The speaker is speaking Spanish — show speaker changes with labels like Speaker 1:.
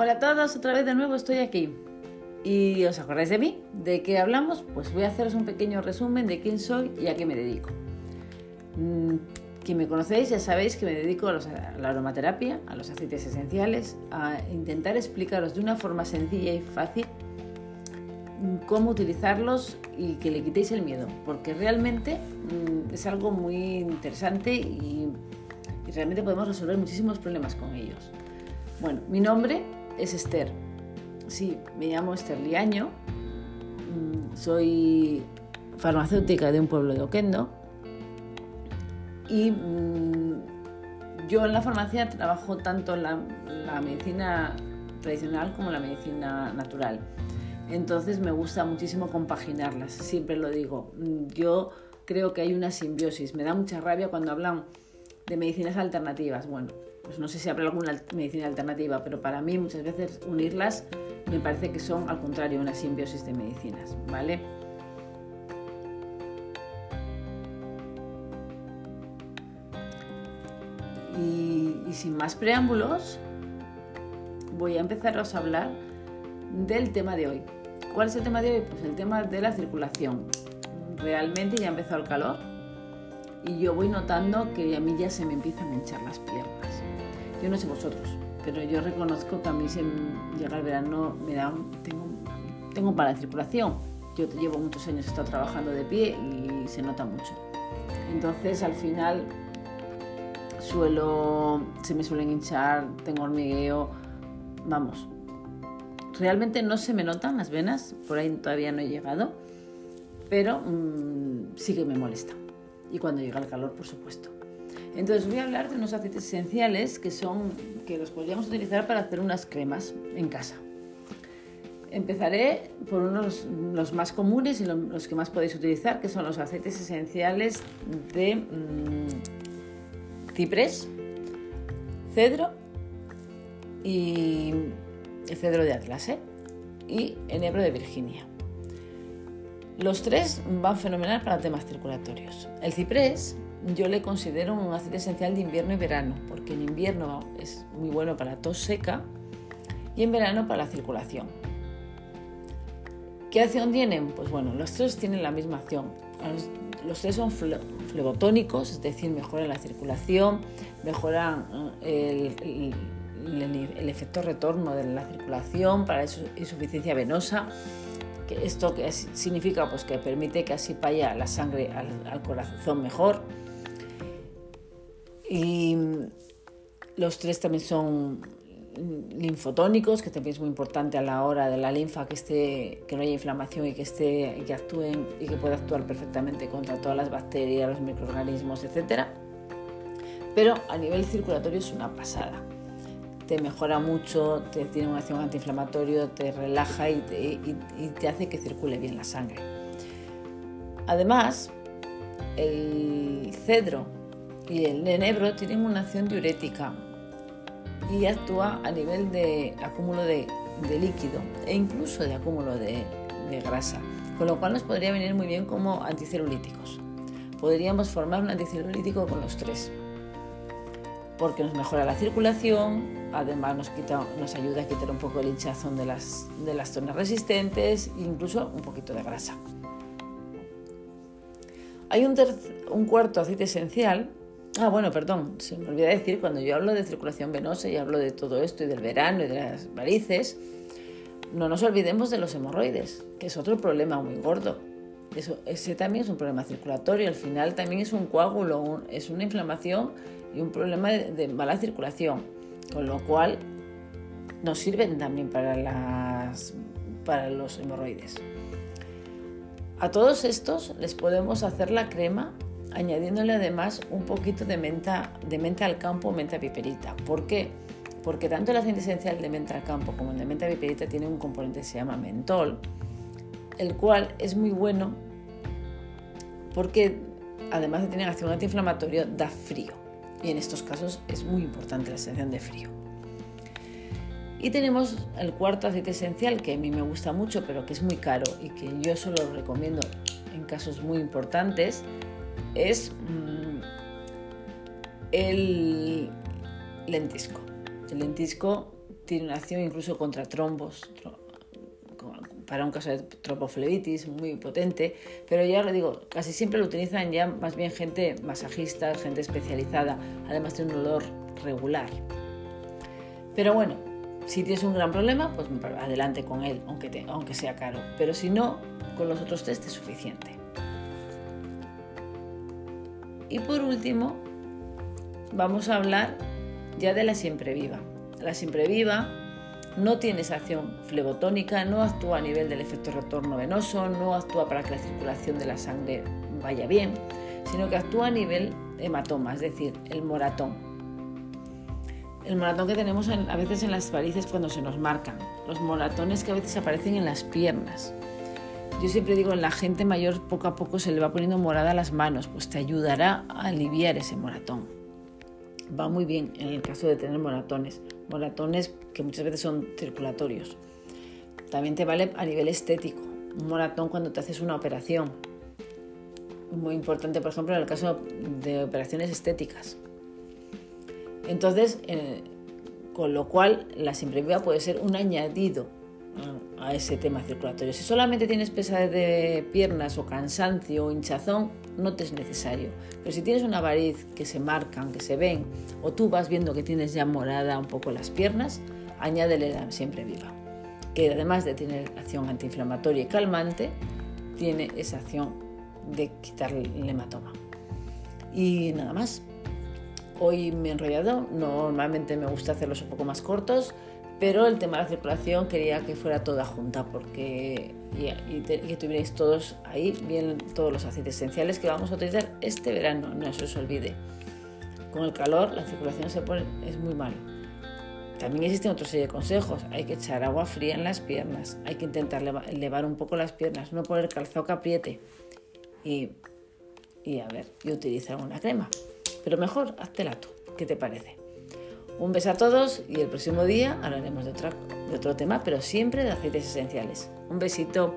Speaker 1: Hola a todos, otra vez de nuevo estoy aquí. ¿Y os acordáis de mí? ¿De qué hablamos? Pues voy a haceros un pequeño resumen de quién soy y a qué me dedico. Mm, quien me conocéis ya sabéis que me dedico a, la aromaterapia, a los aceites esenciales, a intentar explicaros de una forma sencilla y fácil cómo utilizarlos y que le quitéis el miedo, porque realmente mm, es algo muy interesante y realmente podemos resolver muchísimos problemas con ellos. Bueno, mi nombre es Esther. Sí, me llamo Esther Liaño. Mm, soy farmacéutica de un pueblo de Oquendo. Y mm, yo en la farmacia trabajo tanto la, la medicina tradicional como la medicina natural. Entonces me gusta muchísimo compaginarlas, siempre lo digo. Mm, yo creo que hay una simbiosis. Me da mucha rabia cuando hablan de medicinas alternativas. Bueno, pues no sé si habrá alguna medicina alternativa, pero para mí muchas veces unirlas me parece que son al contrario una simbiosis de medicinas, ¿vale? Y, sin más preámbulos, voy a empezaros a hablar del tema de hoy. ¿Cuál es el tema de hoy? Pues el tema de la circulación. Realmente ya ha empezado el calor y yo voy notando que a mí ya se me empiezan a hinchar las piernas. Yo no sé vosotros, pero yo reconozco que a mí si llega el verano me da, tengo, tengo para la circulación. Yo llevo muchos años trabajando de pie y se nota mucho. Entonces al final suelo, se me suelen hinchar, tengo hormigueo, vamos. Realmente no se me notan las venas, por ahí todavía no he llegado, pero mmm, sí que me molesta. Y cuando llega el calor, por supuesto. Entonces voy a hablar de unos aceites esenciales que, son, que los podríamos utilizar para hacer unas cremas en casa. Empezaré por unos los más comunes y los que más podéis utilizar, que son los aceites esenciales de mmm, ciprés, cedro y el cedro de Atlas ¿eh? y enebro de Virginia. Los tres van fenomenal para temas circulatorios. El ciprés yo le considero un aceite esencial de invierno y verano, porque en invierno es muy bueno para tos seca y en verano para la circulación. ¿Qué acción tienen? Pues bueno, los tres tienen la misma acción. Los, tres son flebotónicos, es decir, mejoran la circulación, mejoran eh, el, efecto retorno de la circulación para insuficiencia venosa. Que esto significa pues, que permite que así vaya la sangre al corazón mejor y los tres también son linfotónicos, que también es muy importante a la hora de la linfa que, esté, que no haya inflamación y que, esté, que actúen y que pueda actuar perfectamente contra todas las bacterias, los microorganismos, etc. Pero a nivel circulatorio es una pasada. Te mejora mucho, te tiene una acción antiinflamatoria, te relaja y te, y te hace que circule bien la sangre. Además, el cedro y el enebro tienen una acción diurética y actúa a nivel de acúmulo de, líquido e incluso de acúmulo de, grasa, con lo cual nos podría venir muy bien como anticelulíticos. Podríamos formar un anticelulítico con los tres, porque nos mejora la circulación, además nos, ayuda a quitar un poco el hinchazón de las, zonas resistentes e incluso un poquito de grasa. Hay un cuarto aceite esencial Ah, bueno, perdón, se me olvidó decir, cuando yo hablo de circulación venosa y hablo de todo esto y del verano y de las varices, no nos olvidemos de los hemorroides, que es otro problema muy gordo. Eso, ese también es un problema circulatorio, al final también es un coágulo, es una inflamación y un problema de, de, mala circulación, con lo cual nos sirven también para, las, para los hemorroides. A todos estos les podemos hacer la crema añadiéndole además un poquito de menta, de menta al campo o menta piperita. ¿Por qué? Porque tanto el aceite esencial de menta al campo como el de menta piperita tiene un componente que se llama mentol, el cual es muy bueno porque además de tener acción antiinflamatoria da frío. Y en estos casos es muy importante la sensación de frío. Y tenemos el cuarto aceite esencial que a mí me gusta mucho, pero que es muy caro y que yo solo recomiendo en casos muy importantes, es mm, el lentisco. El lentisco tiene una acción incluso contra trombos, para un caso de tromboflebitis muy potente, pero ya lo digo, casi siempre lo utilizan ya más bien gente masajista, gente especializada, además de un olor regular. Pero bueno, si tienes un gran problema, pues adelante con él, aunque, aunque sea caro, pero si no, con los otros test es suficiente. Y por último, vamos a hablar ya de la siempre viva. La siempre viva no tiene esa acción flebotónica, no actúa a nivel del efecto retorno venoso, no actúa para que la circulación de la sangre vaya bien, sino que actúa a nivel hematoma, es decir, el moratón. El moratón que tenemos a veces en las varices cuando se nos marcan, los moratones que a veces aparecen en las piernas. Yo siempre digo, la gente mayor poco a poco se le va poniendo morada a las manos, pues te ayudará a aliviar ese moratón. Va muy bien en el caso de tener moratones moratones que muchas veces son circulatorios. También te vale a nivel estético, un moratón cuando te haces una operación. Muy importante, por ejemplo, en el caso de operaciones estéticas. Entonces, eh, con lo cual la simple puede ser un añadido a ese tema circulatorio. Si solamente tienes pesadez de piernas o cansancio o hinchazón, no te es necesario. Pero si tienes una variz que se marcan, que se ven, o tú vas viendo que tienes ya morada un poco las piernas, añádele la siempre viva, que además de tener acción antiinflamatoria y calmante, tiene esa acción de quitar el hematoma. Y nada más. Hoy me he enrollado, normalmente me gusta hacerlos un poco más cortos, pero el tema de la circulación quería que fuera toda junta porque y, que tuvierais todos ahí bien todos los aceites esenciales que vamos a utilizar este verano, no se os olvide. Con el calor la circulación se pone, es muy mal. También existen otra serie de consejos. Hay que echar agua fría en las piernas. Hay que intentar elevar un poco las piernas, no poner calzado que apriete. Y, y a ver, y utilizar una crema. Pero mejor, hazte tú. ¿Qué te parece? Un beso a todos y el próximo día hablaremos de, de otro tema, pero siempre de aceites esenciales. Un besito.